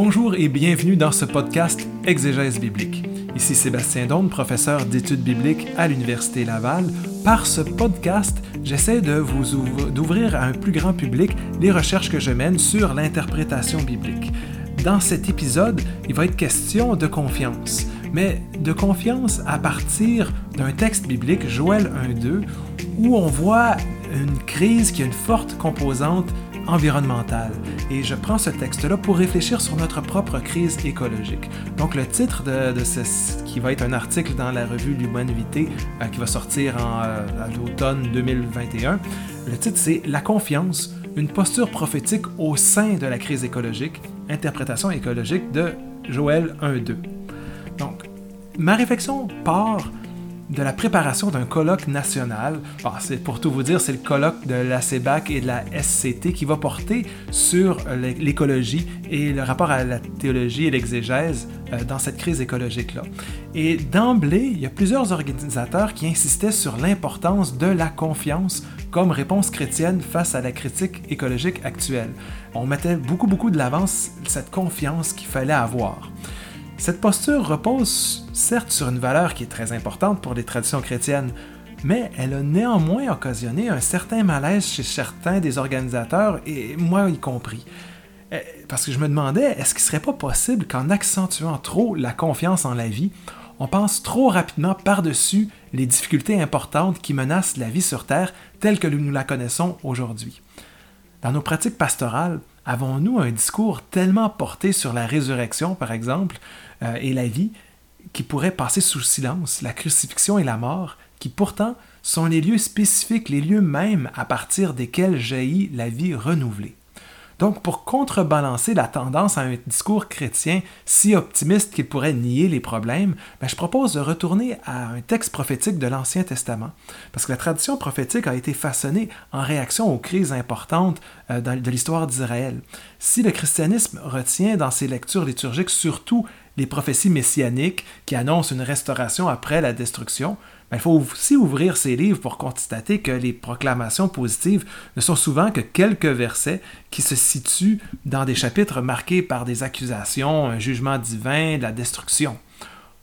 Bonjour et bienvenue dans ce podcast Exégèse biblique. Ici Sébastien Donne, professeur d'études bibliques à l'Université Laval. Par ce podcast, j'essaie de vous d'ouvrir à un plus grand public les recherches que je mène sur l'interprétation biblique. Dans cet épisode, il va être question de confiance, mais de confiance à partir d'un texte biblique, Joël 1.2, où on voit une crise qui a une forte composante environnementale. Et je prends ce texte-là pour réfléchir sur notre propre crise écologique. Donc le titre de, ce qui va être un article dans la revue L'Humanité euh, qui va sortir en, euh, à l'automne 2021, le titre c'est La confiance, une posture prophétique au sein de la crise écologique, interprétation écologique de Joël 1.2. Donc, ma réflexion part de la préparation d'un colloque national. C'est pour tout vous dire, c'est le colloque de la CEBAC et de la SCT qui va porter sur l'écologie et le rapport à la théologie et l'exégèse euh, dans cette crise écologique-là. Et d'emblée, il y a plusieurs organisateurs qui insistaient sur l'importance de la confiance comme réponse chrétienne face à la critique écologique actuelle. On mettait beaucoup, beaucoup de l'avance cette confiance qu'il fallait avoir. Cette posture repose certes sur une valeur qui est très importante pour les traditions chrétiennes, mais elle a néanmoins occasionné un certain malaise chez certains des organisateurs, et moi y compris. Euh, parce que je me demandais, est-ce qu'il ne serait pas possible qu'en accentuant trop la confiance en la vie, on pense trop rapidement par-dessus les difficultés importantes qui menacent la vie sur Terre telle que nous la connaissons aujourd'hui? Dans nos pratiques pastorales, avons-nous un discours tellement porté sur la résurrection, par exemple, euh, et la vie, qui pourrait passer sous silence la crucifixion et la mort, qui pourtant sont les lieux spécifiques, les lieux mêmes à partir desquels jaillit la vie renouvelée. Donc, pour contrebalancer la tendance à un discours chrétien si optimiste qu'il pourrait nier les problèmes, ben, je propose de retourner à un texte prophétique de l'Ancien Testament, parce que la tradition prophétique a été façonnée en réaction aux crises importantes euh, de l'histoire d'Israël. Si le christianisme retient dans ses lectures liturgiques surtout les prophéties messianiques qui annoncent une restauration après la destruction, ben, il faut aussi ouvrir ces livres pour constater que les proclamations positives ne sont souvent que quelques versets qui se situent dans des chapitres marqués par des accusations, un jugement divin, la destruction.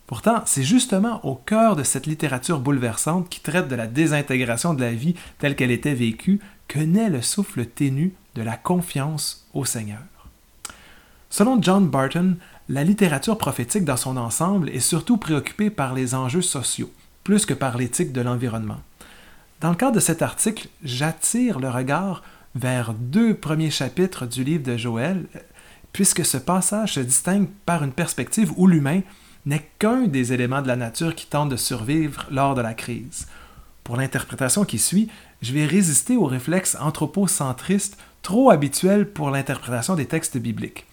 Pourtant, c'est justement au cœur de cette littérature bouleversante qui traite de la désintégration de la vie telle qu'elle était vécue que naît le souffle ténu de la confiance au Seigneur. Selon John Barton, la littérature prophétique dans son ensemble est surtout préoccupée par les enjeux sociaux, plus que par l'éthique de l'environnement. Dans le cadre de cet article, j'attire le regard vers deux premiers chapitres du livre de Joël, puisque ce passage se distingue par une perspective où l'humain n'est qu'un des éléments de la nature qui tente de survivre lors de la crise. Pour l'interprétation qui suit, je vais résister aux réflexes anthropocentristes trop habituels pour l'interprétation des textes bibliques.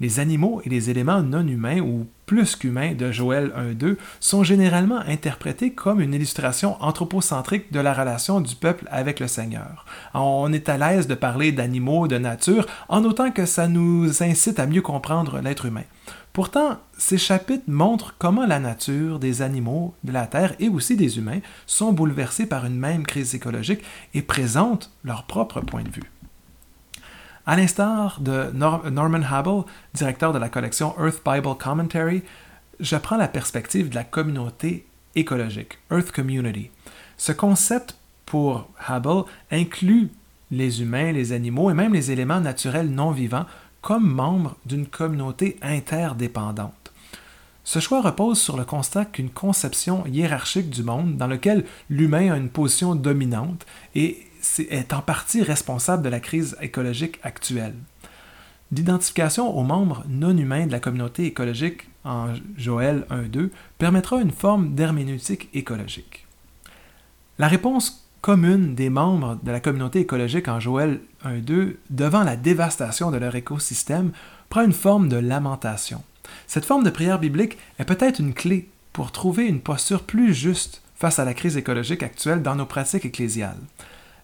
Les animaux et les éléments non humains ou plus qu'humains de Joël 1.2 sont généralement interprétés comme une illustration anthropocentrique de la relation du peuple avec le Seigneur. On est à l'aise de parler d'animaux, de nature, en autant que ça nous incite à mieux comprendre l'être humain. Pourtant, ces chapitres montrent comment la nature des animaux, de la Terre et aussi des humains sont bouleversés par une même crise écologique et présentent leur propre point de vue. À l'instar de Norman Habel, directeur de la collection Earth Bible Commentary, je prends la perspective de la communauté écologique, Earth Community. Ce concept, pour Habel, inclut les humains, les animaux et même les éléments naturels non vivants comme membres d'une communauté interdépendante. Ce choix repose sur le constat qu'une conception hiérarchique du monde dans lequel l'humain a une position dominante et est en partie responsable de la crise écologique actuelle. L'identification aux membres non humains de la communauté écologique en Joël 1.2 permettra une forme d'herméneutique écologique. La réponse commune des membres de la communauté écologique en Joël 1.2 devant la dévastation de leur écosystème prend une forme de lamentation. Cette forme de prière biblique est peut-être une clé pour trouver une posture plus juste face à la crise écologique actuelle dans nos pratiques ecclésiales.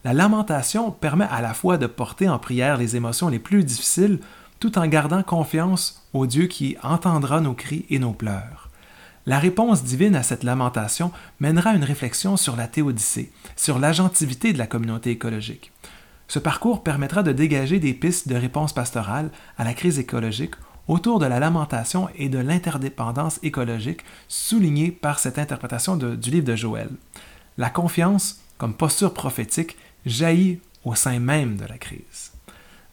La lamentation permet à la fois de porter en prière les émotions les plus difficiles tout en gardant confiance au Dieu qui entendra nos cris et nos pleurs. La réponse divine à cette lamentation mènera une réflexion sur la théodicée, sur l'agentivité de la communauté écologique. Ce parcours permettra de dégager des pistes de réponse pastorale à la crise écologique autour de la lamentation et de l'interdépendance écologique soulignée par cette interprétation du livre de Joël. La confiance, comme posture prophétique, jaillit au sein même de la crise.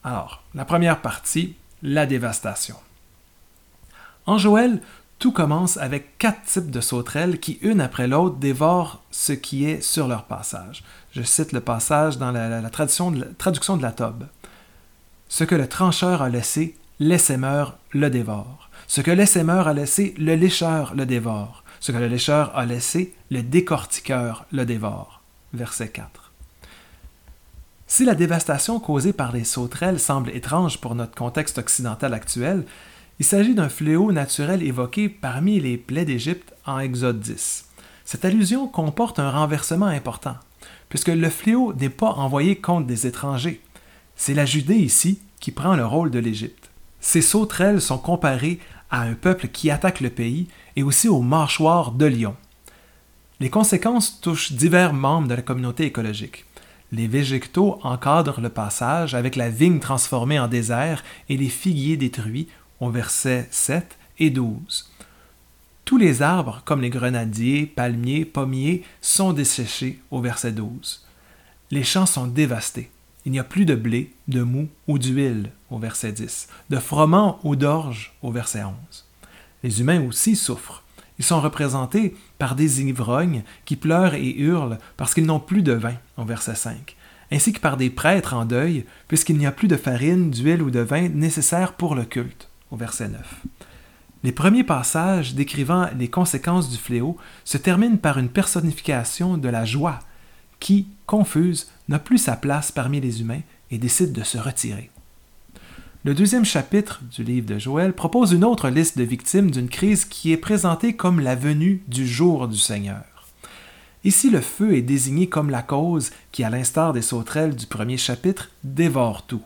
Alors, la première partie, la dévastation. En Joël, tout commence avec quatre types de sauterelles qui, une après l'autre, dévorent ce qui est sur leur passage. Je cite le passage dans la, traduction, de la, traduction Tobe. Ce que le trancheur a laissé, l'essaimeur le dévore. Ce que l'essaimeur a laissé, le lécheur le dévore. Ce que le lécheur a laissé, le décortiqueur le dévore. Verset 4. Si la dévastation causée par les sauterelles semble étrange pour notre contexte occidental actuel, il s'agit d'un fléau naturel évoqué parmi les plaies d'Égypte en Exode 10. Cette allusion comporte un renversement important, puisque le fléau n'est pas envoyé contre des étrangers. C'est la Judée ici qui prend le rôle de l'Égypte. Ces sauterelles sont comparées à un peuple qui attaque le pays et aussi aux mâchoires de lion. Les conséquences touchent divers membres de la communauté écologique. Les végétaux encadrent le passage avec la vigne transformée en désert et les figuiers détruits au verset 7 et 12. Tous les arbres, comme les grenadiers, palmiers, pommiers, sont desséchés au verset 12. Les champs sont dévastés. Il n'y a plus de blé, de mou ou d'huile au verset 10, de froment ou d'orge au verset 11. Les humains aussi souffrent. Ils sont représentés par des ivrognes qui pleurent et hurlent parce qu'ils n'ont plus de vin au verset 5, ainsi que par des prêtres en deuil puisqu'il n'y a plus de farine, d'huile ou de vin nécessaires pour le culte au verset 9. Les premiers passages décrivant les conséquences du fléau se terminent par une personnification de la joie qui, confuse, n'a plus sa place parmi les humains et décide de se retirer. Le deuxième chapitre du livre de Joël propose une autre liste de victimes d'une crise qui est présentée comme la venue du jour du Seigneur. Ici, le feu est désigné comme la cause qui, à l'instar des sauterelles du premier chapitre, dévore tout.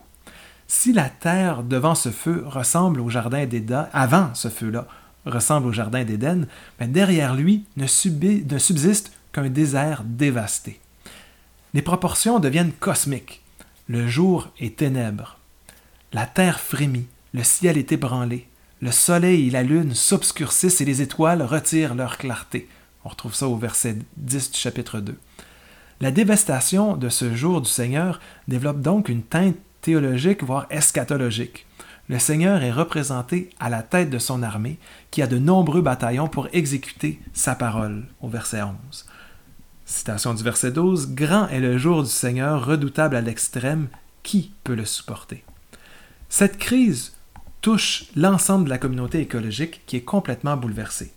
Si la terre devant ce feu ressemble au jardin d'Éden, avant ce feu-là ressemble au jardin d'Éden, mais derrière lui ne, ne subsiste qu'un désert dévasté. Les proportions deviennent cosmiques. Le jour est ténèbres. La terre frémit, le ciel est ébranlé, le soleil et la lune s'obscurcissent et les étoiles retirent leur clarté. On retrouve ça au verset 10 du chapitre 2. La dévastation de ce jour du Seigneur développe donc une teinte théologique, voire eschatologique. Le Seigneur est représenté à la tête de son armée, qui a de nombreux bataillons pour exécuter sa parole, au verset 11. Citation du verset 12, Grand est le jour du Seigneur, redoutable à l'extrême, qui peut le supporter? Cette crise touche l'ensemble de la communauté écologique qui est complètement bouleversée.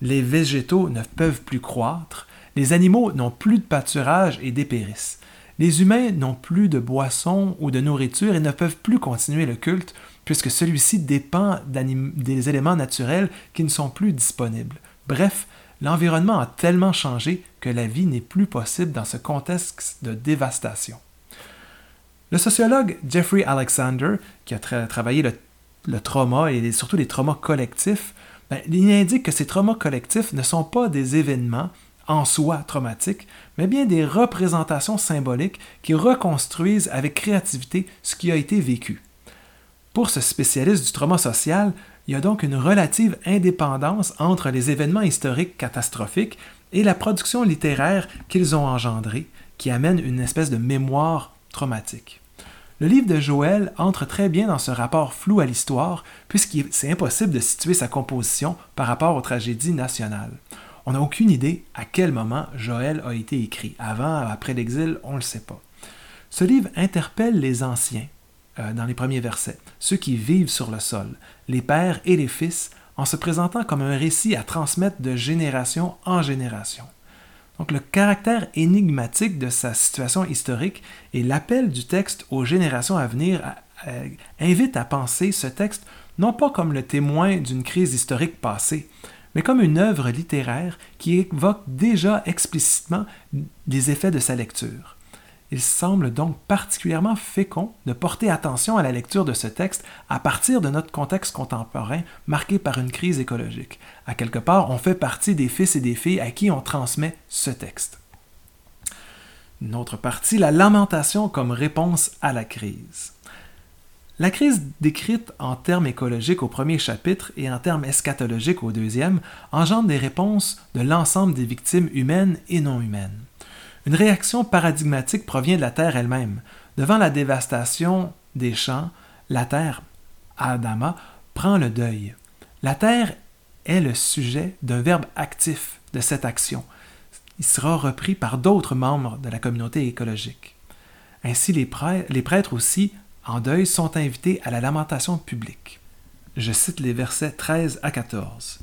Les végétaux ne peuvent plus croître, les animaux n'ont plus de pâturage et dépérissent. Les humains n'ont plus de boissons ou de nourriture et ne peuvent plus continuer le culte puisque celui-ci dépend des éléments naturels qui ne sont plus disponibles. Bref, l'environnement a tellement changé que la vie n'est plus possible dans ce contexte de dévastation. Le sociologue Jeffrey Alexander, qui a travaillé le, trauma et surtout les traumas collectifs, ben, il indique que ces traumas collectifs ne sont pas des événements en soi traumatiques, mais bien des représentations symboliques qui reconstruisent avec créativité ce qui a été vécu. Pour ce spécialiste du trauma social, il y a donc une relative indépendance entre les événements historiques catastrophiques et la production littéraire qu'ils ont engendrée, qui amène une espèce de mémoire traumatique. Le livre de Joël entre très bien dans ce rapport flou à l'histoire, puisqu'il c'est impossible de situer sa composition par rapport aux tragédies nationales. On n'a aucune idée à quel moment Joël a été écrit. Avant, après l'exil, on ne le sait pas. Ce livre interpelle les anciens euh, dans les premiers versets, ceux qui vivent sur le sol, les pères et les fils, en se présentant comme un récit à transmettre de génération en génération. Donc le caractère énigmatique de sa situation historique et l'appel du texte aux générations à venir invite à penser ce texte non pas comme le témoin d'une crise historique passée, mais comme une œuvre littéraire qui évoque déjà explicitement des effets de sa lecture. Il semble donc particulièrement fécond de porter attention à la lecture de ce texte à partir de notre contexte contemporain marqué par une crise écologique. À quelque part, on fait partie des fils et des filles à qui on transmet ce texte. Une autre partie, la lamentation comme réponse à la crise. La crise décrite en termes écologiques au premier chapitre et en termes eschatologiques au deuxième engendre des réponses de l'ensemble des victimes humaines et non humaines. Une réaction paradigmatique provient de la Terre elle-même. Devant la dévastation des champs, la Terre, Adama, prend le deuil. La Terre est le sujet d'un verbe actif de cette action. Il sera repris par d'autres membres de la communauté écologique. Ainsi, les prêtres, aussi, en deuil, sont invités à la lamentation publique. Je cite les versets 13 à 14.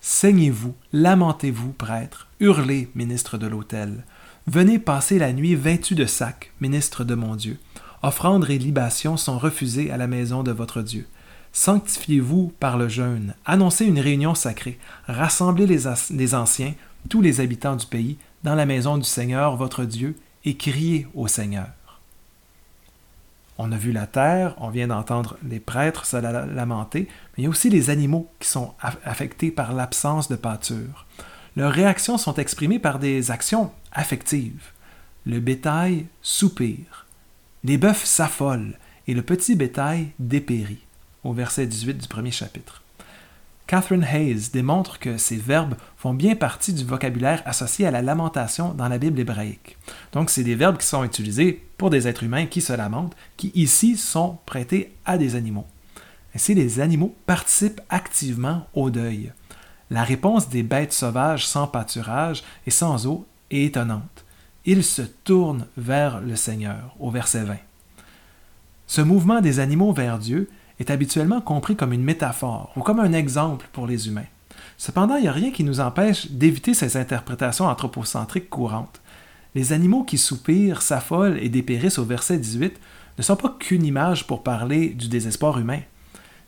Saignez-vous, lamentez-vous, prêtres, hurlez, ministre de l'autel. Venez passer la nuit vêtus de sacs, ministre de mon Dieu. Offrandes et libations sont refusées à la maison de votre Dieu. Sanctifiez-vous par le jeûne, annoncez une réunion sacrée, rassemblez les, anciens, tous les habitants du pays, dans la maison du Seigneur votre Dieu, et criez au Seigneur. On a vu la terre, on vient d'entendre les prêtres se lamenter, mais aussi les animaux qui sont affectés par l'absence de pâture. Leurs réactions sont exprimées par des actions affectives. Le bétail soupire, les bœufs s'affolent et le petit bétail dépérit, au verset 18 du premier chapitre. Catherine Hayes démontre que ces verbes font bien partie du vocabulaire associé à la lamentation dans la Bible hébraïque. Donc, c'est des verbes qui sont utilisés pour des êtres humains qui se lamentent, qui ici sont prêtés à des animaux. Ainsi, les animaux participent activement au deuil. La réponse des bêtes sauvages sans pâturage et sans eau est étonnante. Ils se tournent vers le Seigneur, au verset 20. Ce mouvement des animaux vers Dieu est habituellement compris comme une métaphore ou comme un exemple pour les humains. Cependant, il n'y a rien qui nous empêche d'éviter ces interprétations anthropocentriques courantes. Les animaux qui soupirent, s'affolent et dépérissent au verset 18 ne sont pas qu'une image pour parler du désespoir humain.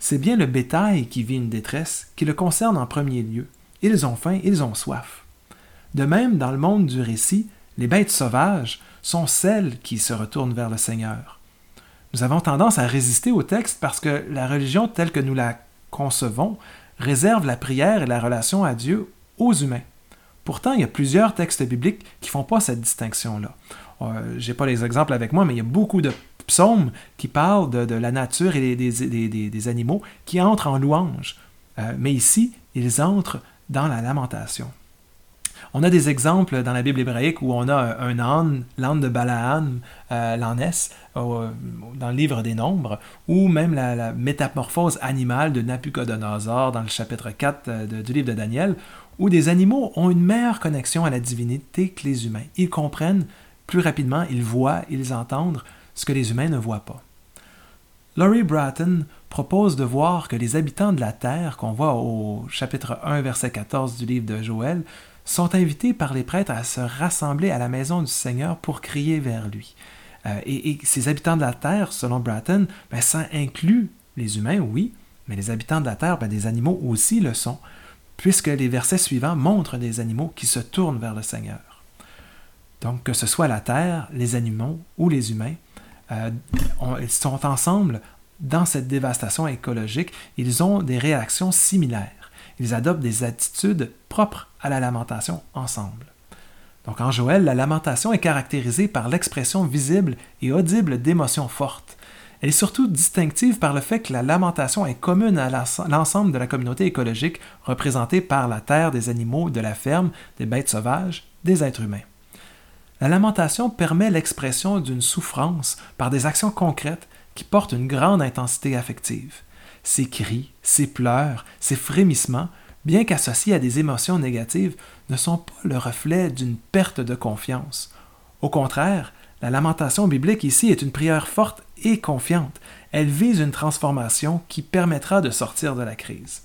C'est bien le bétail qui vit une détresse qui le concerne en premier lieu. Ils ont faim, ils ont soif. De même, dans le monde du récit, les bêtes sauvages sont celles qui se retournent vers le Seigneur. Nous avons tendance à résister au texte parce que la religion telle que nous la concevons réserve la prière et la relation à Dieu aux humains. Pourtant, il y a plusieurs textes bibliques qui ne font pas cette distinction-là. Euh, Je n'ai pas les exemples avec moi, mais il y a beaucoup de psaumes qui parlent de, la nature et des, animaux qui entrent en louange. Euh, mais ici, ils entrent dans la lamentation. On a des exemples dans la Bible hébraïque où on a un âne, l'âne de Balaam, euh, euh, dans le livre des Nombres, ou même la, métamorphose animale de Nabucodonosor dans le chapitre 4 euh, du livre de Daniel, où des animaux ont une meilleure connexion à la divinité que les humains. Ils comprennent plus rapidement, ils voient, ils entendent ce que les humains ne voient pas. Laurie Bratton propose de voir que les habitants de la terre, qu'on voit au chapitre 1, verset 14 du livre de Joël, sont invités par les prêtres à se rassembler à la maison du Seigneur pour crier vers lui. Euh, et, ces habitants de la terre, selon Bratton, ben, ça inclut les humains, oui, mais les habitants de la terre, ben, des animaux aussi le sont, puisque les versets suivants montrent des animaux qui se tournent vers le Seigneur. Donc, que ce soit la terre, les animaux ou les humains, euh, ils sont ensemble dans cette dévastation écologique, ils ont des réactions similaires. Ils adoptent des attitudes propres à la lamentation ensemble. Donc en Joël, la lamentation est caractérisée par l'expression visible et audible d'émotions fortes. Elle est surtout distinctive par le fait que la lamentation est commune à l'ensemble de la communauté écologique représentée par la terre, des animaux, de la ferme, des bêtes sauvages, des êtres humains. La lamentation permet l'expression d'une souffrance par des actions concrètes qui portent une grande intensité affective. Ces cris, ces pleurs, ces frémissements, bien qu'associés à des émotions négatives, ne sont pas le reflet d'une perte de confiance. Au contraire, la lamentation biblique ici est une prière forte et confiante. Elle vise une transformation qui permettra de sortir de la crise.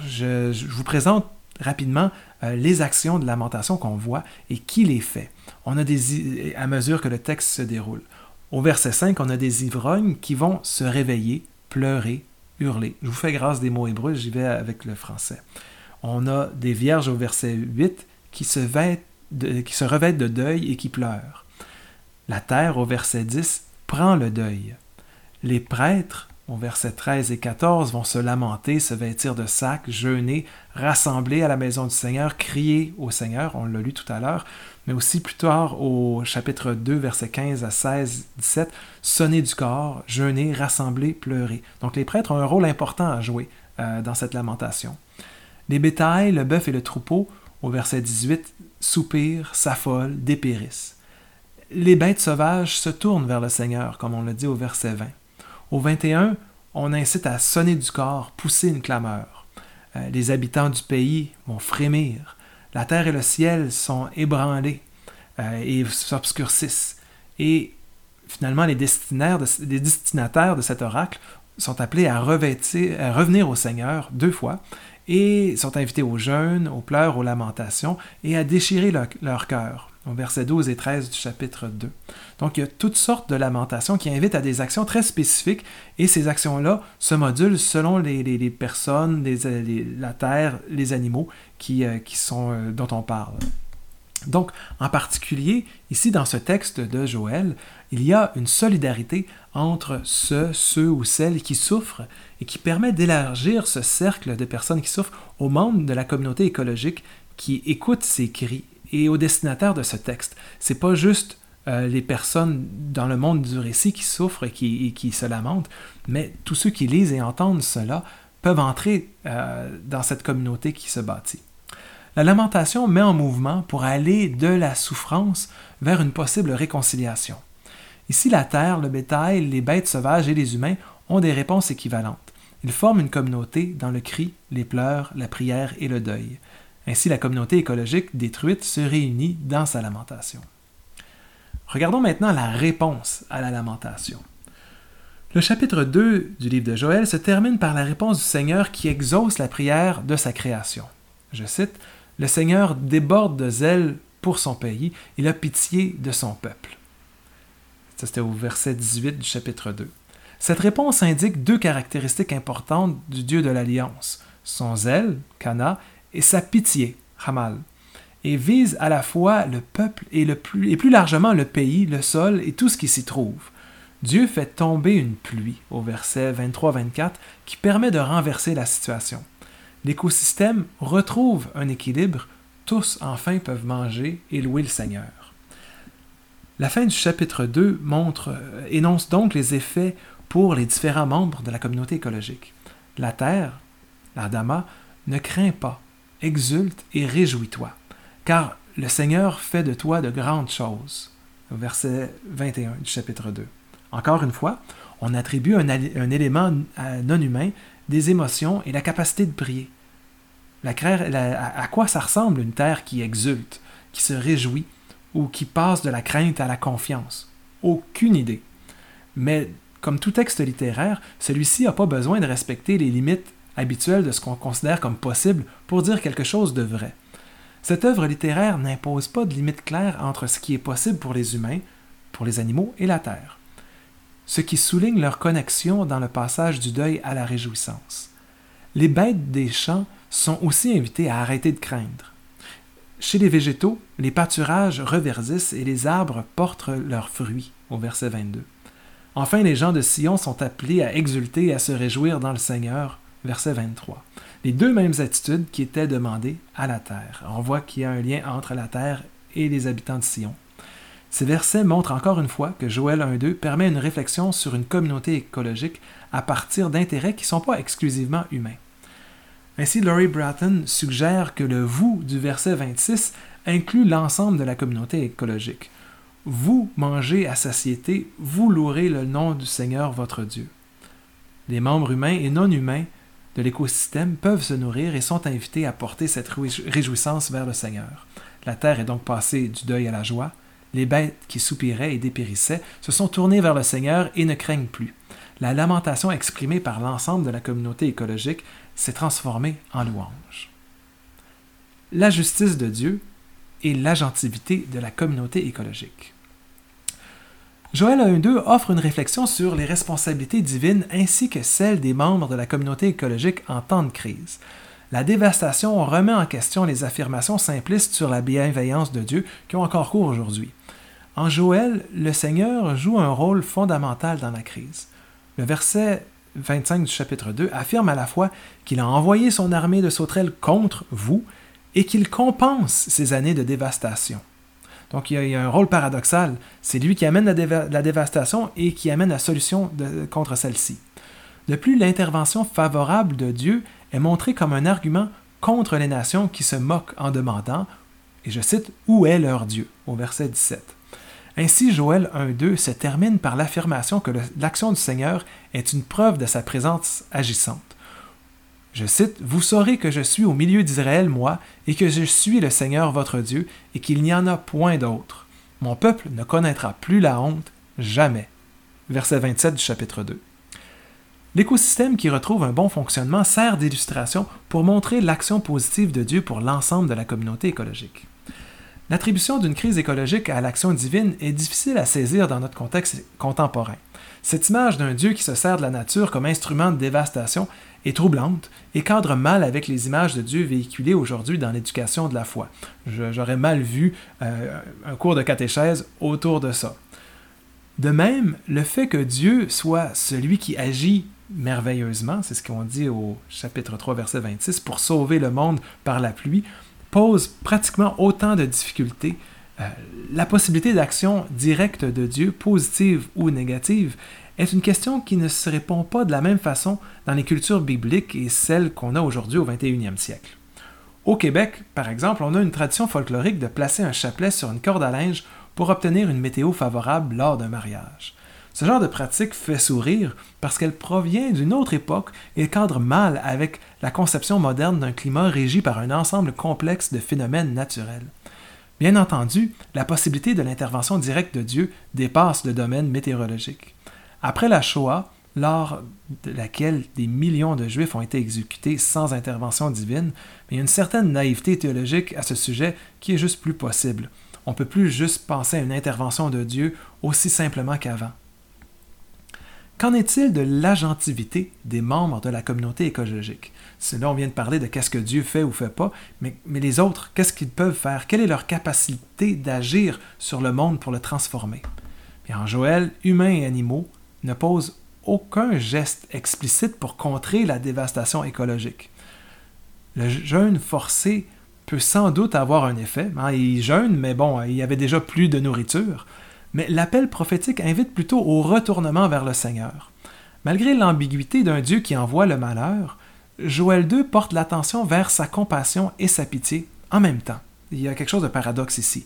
je, vous présente rapidement euh, les actions de lamentation qu'on voit et qui les fait. On a des, à mesure que le texte se déroule. Au verset 5, on a des ivrognes qui vont se réveiller, pleurer, hurler. Je vous fais grâce des mots hébreux, j'y vais avec le français. On a des vierges au verset 8 qui se, revêtent de deuil et qui pleurent. La terre au verset 10 prend le deuil. Les prêtres au verset 13 et 14, vont se lamenter, se vêtir de sacs, jeûner, rassembler à la maison du Seigneur, crier au Seigneur, on l'a lu tout à l'heure, mais aussi plus tard au chapitre 2, versets 15 à 16, 17, sonner du corps, jeûner, rassembler, pleurer. Donc les prêtres ont un rôle important à jouer euh, dans cette lamentation. Les bétails, le bœuf et le troupeau, au verset 18, soupirent, s'affolent, dépérissent. Les bêtes sauvages se tournent vers le Seigneur, comme on le dit au verset 20. Au 21, on incite à sonner du corps, pousser une clameur. Euh, les habitants du pays vont frémir. La terre et le ciel sont ébranlés euh, et s'obscurcissent. Et finalement, les destinataires, de, cet oracle sont appelés à, revêtir, à revenir au Seigneur deux fois et sont invités au jeûne, aux pleurs, aux lamentations et à déchirer leur cœur au verset 12 et 13 du chapitre 2. Donc il y a toutes sortes de lamentations qui invitent à des actions très spécifiques et ces actions-là se modulent selon les, personnes, la terre, les animaux qui, euh, sont, euh, dont on parle. Donc, en particulier, ici dans ce texte de Joël, il y a une solidarité entre ceux, ceux ou celles qui souffrent et qui permet d'élargir ce cercle de personnes qui souffrent aux membres de la communauté écologique qui écoutent ces cris et au destinataire de ce texte. C'est pas juste euh, les personnes dans le monde du récit qui souffrent et qui, se lamentent, mais tous ceux qui lisent et entendent cela peuvent entrer euh, dans cette communauté qui se bâtit. La lamentation met en mouvement pour aller de la souffrance vers une possible réconciliation. Ici, la terre, le bétail, les bêtes sauvages et les humains ont des réponses équivalentes. Ils forment une communauté dans le cri, les pleurs, la prière et le deuil. Ainsi, la communauté écologique détruite se réunit dans sa lamentation. Regardons maintenant la réponse à la lamentation. Le chapitre 2 du livre de Joël se termine par la réponse du Seigneur qui exauce la prière de sa création. Je cite, Le Seigneur déborde de zèle pour son pays, il a pitié de son peuple. C'était au verset 18 du chapitre 2. Cette réponse indique deux caractéristiques importantes du Dieu de l'Alliance, son zèle, Cana, et sa pitié, Hamal, et vise à la fois le peuple et, le plus, et plus largement le pays, le sol et tout ce qui s'y trouve. Dieu fait tomber une pluie, au verset 23-24, qui permet de renverser la situation. L'écosystème retrouve un équilibre, tous enfin peuvent manger et louer le Seigneur. La fin du chapitre 2 montre, euh, énonce donc les effets pour les différents membres de la communauté écologique. La terre, l'Adama, ne craint pas, exulte et réjouis-toi, car le Seigneur fait de toi de grandes choses. Verset 21 du chapitre 2. Encore une fois, on attribue un, élément non humain des émotions et la capacité de prier. La, à quoi ça ressemble une terre qui exulte, qui se réjouit ou qui passe de la crainte à la confiance? Aucune idée. Mais comme tout texte littéraire, celui-ci n'a pas besoin de respecter les limites habituel de ce qu'on considère comme possible pour dire quelque chose de vrai. Cette œuvre littéraire n'impose pas de limite claire entre ce qui est possible pour les humains, pour les animaux et la terre, ce qui souligne leur connexion dans le passage du deuil à la réjouissance. Les bêtes des champs sont aussi invitées à arrêter de craindre. Chez les végétaux, les pâturages reverdissent et les arbres portent leurs fruits, au verset 22. Enfin, les gens de Sion sont appelés à exulter et à se réjouir dans le Seigneur, verset 23. Les deux mêmes attitudes qui étaient demandées à la terre. On voit qu'il y a un lien entre la terre et les habitants de Sion. Ces versets montrent encore une fois que Joël 1.2 permet une réflexion sur une communauté écologique à partir d'intérêts qui ne sont pas exclusivement humains. Ainsi, Laurie Bratton suggère que le vous du verset 26 inclut l'ensemble de la communauté écologique. Vous mangez à satiété, vous louerez le nom du Seigneur votre Dieu. Les membres humains et non humains de l'écosystème peuvent se nourrir et sont invités à porter cette réjouissance vers le Seigneur. La terre est donc passée du deuil à la joie. Les bêtes qui soupiraient et dépérissaient se sont tournées vers le Seigneur et ne craignent plus. La lamentation exprimée par l'ensemble de la communauté écologique s'est transformée en louange. La justice de Dieu et l'agentivité de la communauté écologique. Joël 1.2 offre une réflexion sur les responsabilités divines ainsi que celles des membres de la communauté écologique en temps de crise. La dévastation remet en question les affirmations simplistes sur la bienveillance de Dieu qui ont encore cours aujourd'hui. En Joël, le Seigneur joue un rôle fondamental dans la crise. Le verset 25 du chapitre 2 affirme à la fois qu'il a envoyé son armée de sauterelles contre vous et qu'il compense ces années de dévastation. Donc il y, a, un rôle paradoxal. C'est lui qui amène la, dévastation et qui amène la solution contre celle-ci. De plus, l'intervention favorable de Dieu est montrée comme un argument contre les nations qui se moquent en demandant, et je cite, Où est leur Dieu au verset 17. Ainsi, Joël 1.2 se termine par l'affirmation que l'action du Seigneur est une preuve de sa présence agissante. Je cite, Vous saurez que je suis au milieu d'Israël, moi, et que je suis le Seigneur votre Dieu, et qu'il n'y en a point d'autre. Mon peuple ne connaîtra plus la honte, jamais. Verset 27 du chapitre 2. L'écosystème qui retrouve un bon fonctionnement sert d'illustration pour montrer l'action positive de Dieu pour l'ensemble de la communauté écologique. L'attribution d'une crise écologique à l'action divine est difficile à saisir dans notre contexte contemporain. Cette image d'un Dieu qui se sert de la nature comme instrument de dévastation est troublante et cadre mal avec les images de Dieu véhiculées aujourd'hui dans l'éducation de la foi. J'aurais mal vu euh, un cours de catéchèse autour de ça. De même, le fait que Dieu soit celui qui agit merveilleusement, c'est ce qu'on dit au chapitre 3, verset 26, pour sauver le monde par la pluie, pose pratiquement autant de difficultés. Euh, la possibilité d'action directe de Dieu, positive ou négative, est une question qui ne se répond pas de la même façon dans les cultures bibliques et celles qu'on a aujourd'hui au 21e siècle. Au Québec, par exemple, on a une tradition folklorique de placer un chapelet sur une corde à linge pour obtenir une météo favorable lors d'un mariage. Ce genre de pratique fait sourire parce qu'elle provient d'une autre époque et cadre mal avec la conception moderne d'un climat régi par un ensemble complexe de phénomènes naturels. Bien entendu, la possibilité de l'intervention directe de Dieu dépasse le domaine météorologique. Après la Shoah, lors de laquelle des millions de Juifs ont été exécutés sans intervention divine, il y a une certaine naïveté théologique à ce sujet qui est juste plus possible. On ne peut plus juste penser à une intervention de Dieu aussi simplement qu'avant. Qu'en est-il de l'agentivité des membres de la communauté écologique? Là, on vient de parler de qu'est-ce que Dieu fait ou fait pas, mais, les autres, qu'est-ce qu'ils peuvent faire? Quelle est leur capacité d'agir sur le monde pour le transformer? en Joël, humains et animaux ne posent aucun geste explicite pour contrer la dévastation écologique. Le jeûne forcé peut sans doute avoir un effet. Hein, ils jeûnent, mais bon, il y avait déjà plus de nourriture mais l'appel prophétique invite plutôt au retournement vers le Seigneur. Malgré l'ambiguïté d'un Dieu qui envoie le malheur, Joël 2 porte l'attention vers sa compassion et sa pitié en même temps. Il y a quelque chose de paradoxe ici.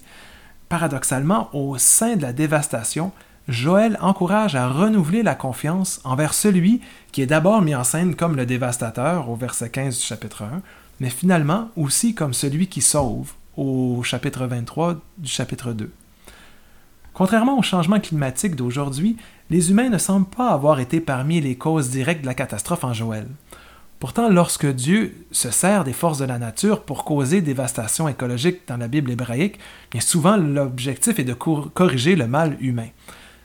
Paradoxalement, au sein de la dévastation, Joël encourage à renouveler la confiance envers celui qui est d'abord mis en scène comme le dévastateur au verset 15 du chapitre 1, mais finalement aussi comme celui qui sauve au chapitre 23 du chapitre 2. Contrairement au changement climatique d'aujourd'hui, les humains ne semblent pas avoir été parmi les causes directes de la catastrophe en Joël. Pourtant, lorsque Dieu se sert des forces de la nature pour causer dévastation écologique dans la Bible hébraïque, bien souvent l'objectif est de corriger le mal humain.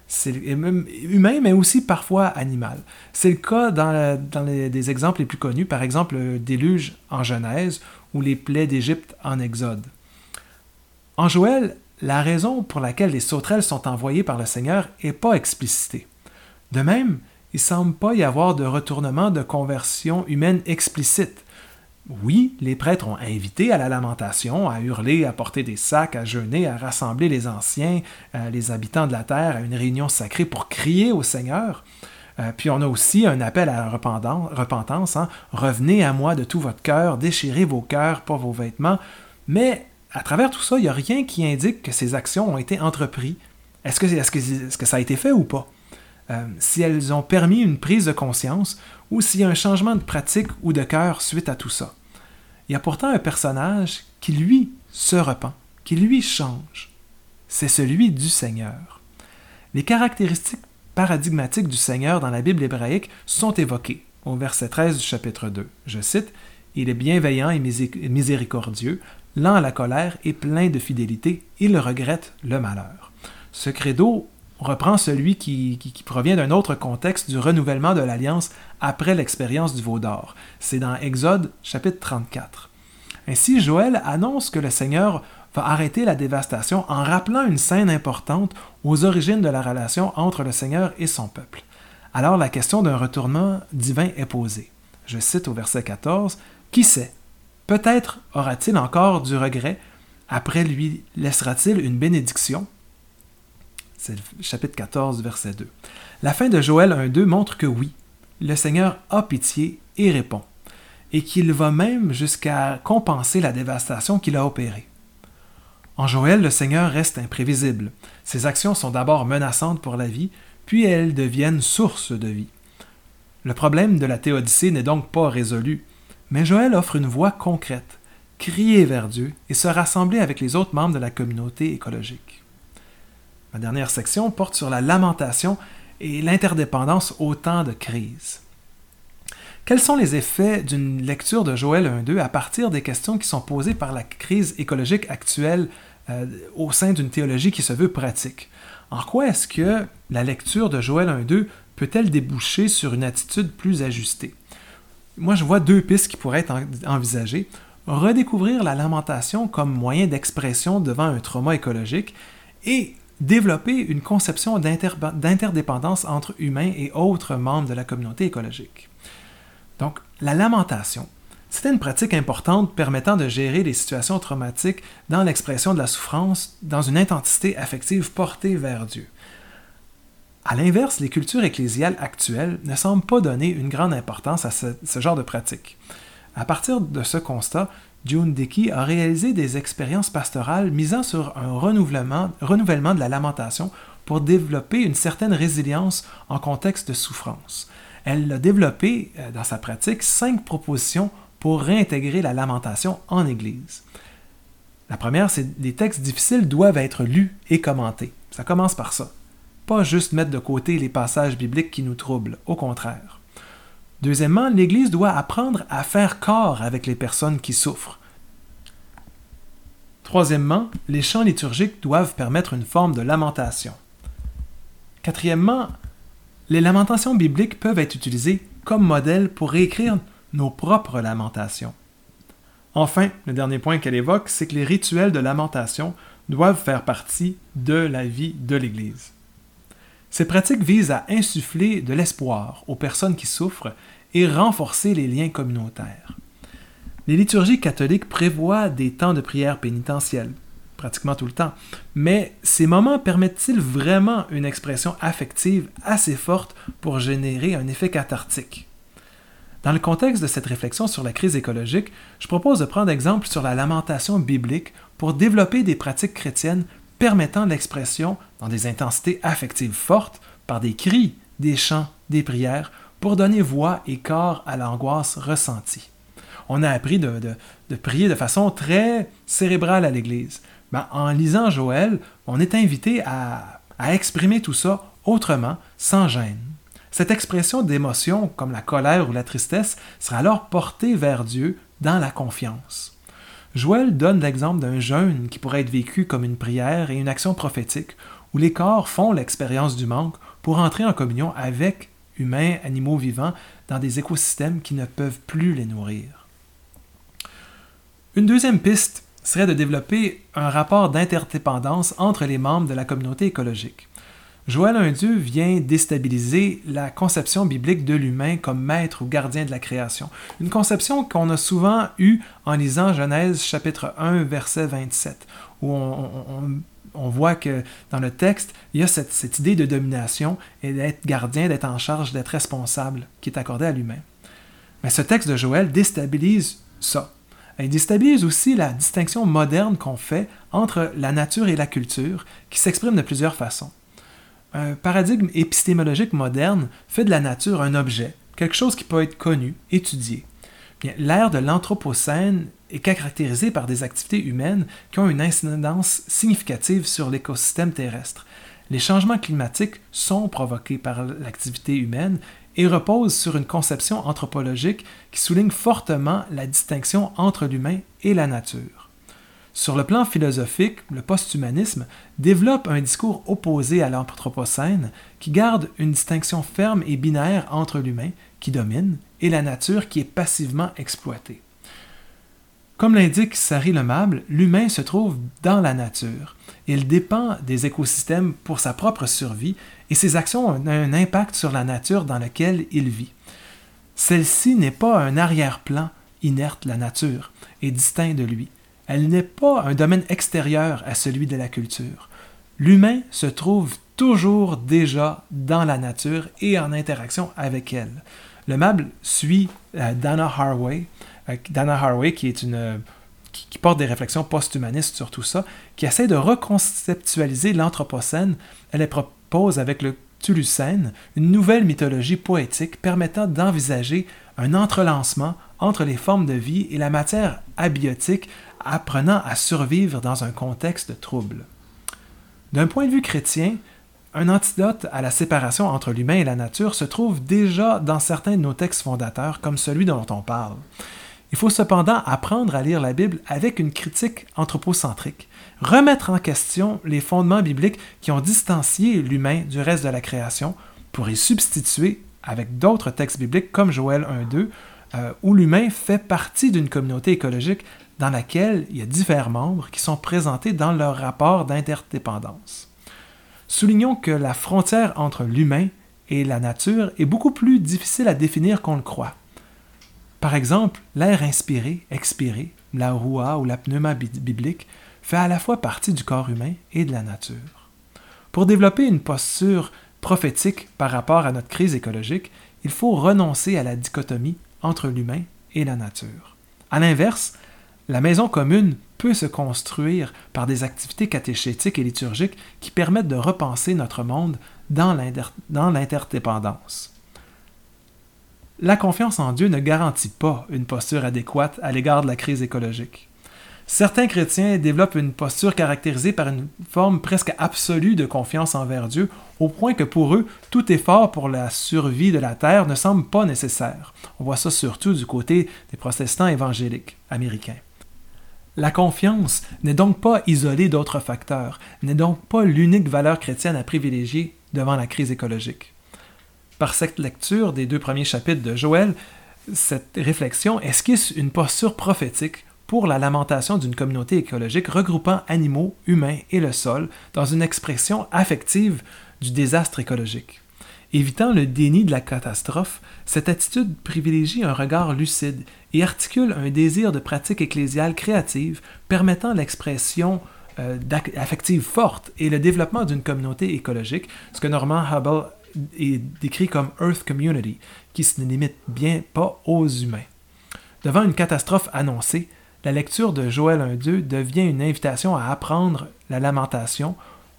C'est humain, mais aussi parfois animal. C'est le cas dans, des exemples les plus connus, par exemple le déluge en Genèse ou les plaies d'Égypte en Exode. En Joël, la raison pour laquelle les sauterelles sont envoyées par le Seigneur n'est pas explicitée. De même, il ne semble pas y avoir de retournement de conversion humaine explicite. Oui, les prêtres ont invité à la lamentation, à hurler, à porter des sacs, à jeûner, à rassembler les anciens, euh, les habitants de la terre à une réunion sacrée pour crier au Seigneur. Euh, puis on a aussi un appel à la repentance. Hein. Revenez à moi de tout votre cœur, déchirez vos cœurs, pas vos vêtements. Mais à travers tout ça, il n'y a rien qui indique que ces actions ont été entreprises. Est-ce que, que, ça a été fait ou pas? Euh, si elles ont permis une prise de conscience ou s'il y a un changement de pratique ou de cœur suite à tout ça. Il y a pourtant un personnage qui, lui, se repent, qui, lui, change. C'est celui du Seigneur. Les caractéristiques paradigmatiques du Seigneur dans la Bible hébraïque sont évoquées au verset 13 du chapitre 2. Je cite Il est bienveillant et miséricordieux, lent à la colère et plein de fidélité, il regrette le malheur. Ce credo reprend celui qui, provient d'un autre contexte du renouvellement de l'alliance après l'expérience du veau d'or. C'est dans Exode chapitre 34. Ainsi, Joël annonce que le Seigneur va arrêter la dévastation en rappelant une scène importante aux origines de la relation entre le Seigneur et son peuple. alors la question d'un retournement divin est posée. Je cite au verset 14, Qui sait Peut-être aura-t-il encore du regret, après lui laissera-t-il une bénédiction? C'est chapitre 14, verset 2. La fin de Joël 1.2 montre que oui, le Seigneur a pitié et répond, et qu'il va même jusqu'à compenser la dévastation qu'il a opérée. En Joël, le Seigneur reste imprévisible. Ses actions sont d'abord menaçantes pour la vie, puis elles deviennent source de vie. Le problème de la théodicée n'est donc pas résolu, mais Joël offre une voie concrète, crier vers Dieu et se rassembler avec les autres membres de la communauté écologique. Ma dernière section porte sur la lamentation et l'interdépendance au temps de crise. Quels sont les effets d'une lecture de Joël 1.2 à partir des questions qui sont posées par la crise écologique actuelle euh, au sein d'une théologie qui se veut pratique? En quoi est-ce que la lecture de Joël 1.2 peut-elle déboucher sur une attitude plus ajustée? Moi, je vois deux pistes qui pourraient être envisagées. Redécouvrir la lamentation comme moyen d'expression devant un trauma écologique et développer une conception d'interdépendance entre humains et autres membres de la communauté écologique. Donc, la lamentation, c'était une pratique importante permettant de gérer les situations traumatiques dans l'expression de la souffrance dans une intensité affective portée vers Dieu. À l'inverse, les cultures ecclésiales actuelles ne semblent pas donner une grande importance à ce, genre de pratique. À partir de ce constat, June Dickey a réalisé des expériences pastorales misant sur un renouvellement, renouvellement de la lamentation pour développer une certaine résilience en contexte de souffrance elle a développé euh, dans sa pratique cinq propositions pour réintégrer la lamentation en Église. La première, c'est les textes difficiles doivent être lus et commentés. Ça commence par ça. Pas juste mettre de côté les passages bibliques qui nous troublent, au contraire. Deuxièmement, l'Église doit apprendre à faire corps avec les personnes qui souffrent. Troisièmement, les chants liturgiques doivent permettre une forme de lamentation. Quatrièmement, les lamentations bibliques peuvent être utilisées comme modèle pour réécrire nos propres lamentations. Enfin, le dernier point qu'elle évoque, c'est que les rituels de lamentation doivent faire partie de la vie de l'Église. Ces pratiques visent à insuffler de l'espoir aux personnes qui souffrent et renforcer les liens communautaires. Les liturgies catholiques prévoient des temps de prière pénitentielle, pratiquement tout le temps. Mais ces moments permettent-ils vraiment une expression affective assez forte pour générer un effet cathartique? Dans le contexte de cette réflexion sur la crise écologique, je propose de prendre exemple sur la lamentation biblique pour développer des pratiques chrétiennes permettant l'expression dans des intensités affectives fortes par des cris, des chants, des prières, pour donner voix et corps à l'angoisse ressentie. On a appris de, de prier de façon très cérébrale à l'Église. Ben, en lisant Joël, on est invité à, exprimer tout ça autrement, sans gêne. Cette expression d'émotion, comme la colère ou la tristesse, sera alors portée vers Dieu dans la confiance. Joël donne l'exemple d'un jeûne qui pourrait être vécu comme une prière et une action prophétique, où les corps font l'expérience du manque pour entrer en communion avec humains, animaux vivants, dans des écosystèmes qui ne peuvent plus les nourrir. Une deuxième piste serait de développer un rapport d'interdépendance entre les membres de la communauté écologique. Joël Dieu vient déstabiliser la conception biblique de l'humain comme maître ou gardien de la création. Une conception qu'on a souvent eue en lisant Genèse chapitre 1 verset 27, où on, voit que dans le texte, il y a cette, cette idée de domination et d'être gardien, d'être en charge, d'être responsable qui est accordée à l'humain. Mais ce texte de Joël déstabilise ça. Elle déstabilise aussi la distinction moderne qu'on fait entre la nature et la culture, qui s'exprime de plusieurs façons. Un paradigme épistémologique moderne fait de la nature un objet, quelque chose qui peut être connu, étudié. L'ère de l'Anthropocène est caractérisée par des activités humaines qui ont une incidence significative sur l'écosystème terrestre. Les changements climatiques sont provoqués par l'activité humaine et repose sur une conception anthropologique qui souligne fortement la distinction entre l'humain et la nature. Sur le plan philosophique, le posthumanisme développe un discours opposé à l'anthropocène qui garde une distinction ferme et binaire entre l'humain, qui domine, et la nature qui est passivement exploitée. Comme l'indique Sari Lemable, l'humain se trouve dans la nature. Il dépend des écosystèmes pour sa propre survie et ses actions ont un impact sur la nature dans laquelle il vit. Celle-ci n'est pas un arrière-plan inerte, la nature, et distinct de lui. Elle n'est pas un domaine extérieur à celui de la culture. L'humain se trouve toujours déjà dans la nature et en interaction avec elle. Le mable suit euh, Dana Harway, euh, Dana Harway qui est une qui, porte des réflexions post-humanistes sur tout ça, qui essaie de reconceptualiser l'Anthropocène. Elle propose avec le Tulucène une nouvelle mythologie poétique permettant d'envisager un entrelancement entre les formes de vie et la matière abiotique apprenant à survivre dans un contexte trouble. D'un point de vue chrétien, un antidote à la séparation entre l'humain et la nature se trouve déjà dans certains de nos textes fondateurs, comme celui dont on parle. Il faut cependant apprendre à lire la Bible avec une critique anthropocentrique, remettre en question les fondements bibliques qui ont distancié l'humain du reste de la création pour y substituer avec d'autres textes bibliques comme Joël 1.2, euh, où l'humain fait partie d'une communauté écologique dans laquelle il y a divers membres qui sont présentés dans leur rapport d'interdépendance. Soulignons que la frontière entre l'humain et la nature est beaucoup plus difficile à définir qu'on le croit. Par exemple, l'air inspiré, expiré, la roua ou la pneuma biblique fait à la fois partie du corps humain et de la nature. Pour développer une posture prophétique par rapport à notre crise écologique, il faut renoncer à la dichotomie entre l'humain et la nature. A l'inverse, la maison commune peut se construire par des activités catéchétiques et liturgiques qui permettent de repenser notre monde dans l'interdépendance. La confiance en Dieu ne garantit pas une posture adéquate à l'égard de la crise écologique. Certains chrétiens développent une posture caractérisée par une forme presque absolue de confiance envers Dieu, au point que pour eux, tout effort pour la survie de la terre ne semble pas nécessaire. On voit ça surtout du côté des protestants évangéliques américains. La confiance n'est donc pas isolée d'autres facteurs, n'est donc pas l'unique valeur chrétienne à privilégier devant la crise écologique. Par cette lecture des deux premiers chapitres de Joël, cette réflexion esquisse une posture prophétique pour la lamentation d'une communauté écologique regroupant animaux, humains et le sol dans une expression affective du désastre écologique. Évitant le déni de la catastrophe, cette attitude privilégie un regard lucide et articule un désir de pratique ecclésiale créative permettant l'expression euh, affective forte et le développement d'une communauté écologique, ce que Norman Hubble décrit comme Earth Community, qui se limite bien pas aux humains. Devant une catastrophe annoncée, la lecture de Joël 1.2 devient une invitation à apprendre la lamentation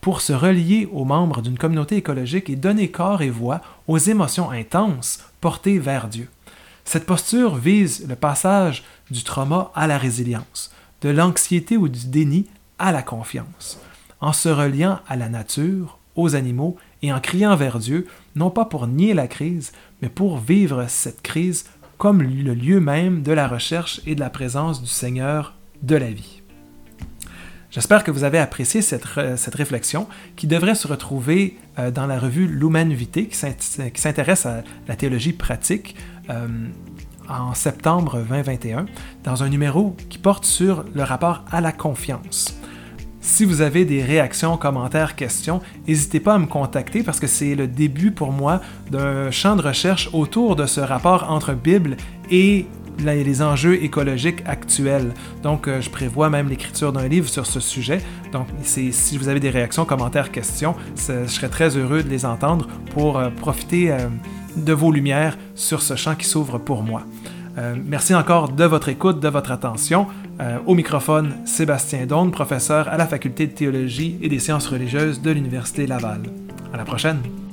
pour se relier aux membres d'une communauté écologique et donner corps et voix aux émotions intenses portées vers Dieu. Cette posture vise le passage du trauma à la résilience, de l'anxiété ou du déni à la confiance, en se reliant à la nature, aux animaux et en criant vers Dieu, non pas pour nier la crise, mais pour vivre cette crise comme le lieu même de la recherche et de la présence du Seigneur de la vie. J'espère que vous avez apprécié cette, réflexion qui devrait se retrouver euh, dans la revue Lumen Vitae qui s'intéresse à la théologie pratique euh, en septembre 2021 dans un numéro qui porte sur le rapport à la confiance. Si vous avez des réactions, commentaires, questions, n'hésitez pas à me contacter parce que c'est le début pour moi d'un champ de recherche autour de ce rapport entre Bible et les enjeux écologiques actuels. Donc, euh, je prévois même l'écriture d'un livre sur ce sujet. Donc, si vous avez des réactions, commentaires, questions, je serais très heureux de les entendre pour euh, profiter euh, de vos lumières sur ce champ qui s'ouvre pour moi. merci encore de votre écoute, de votre attention. au microphone, Sébastien Donne, professeur à la Faculté de théologie et des sciences religieuses de l'Université Laval. À la prochaine!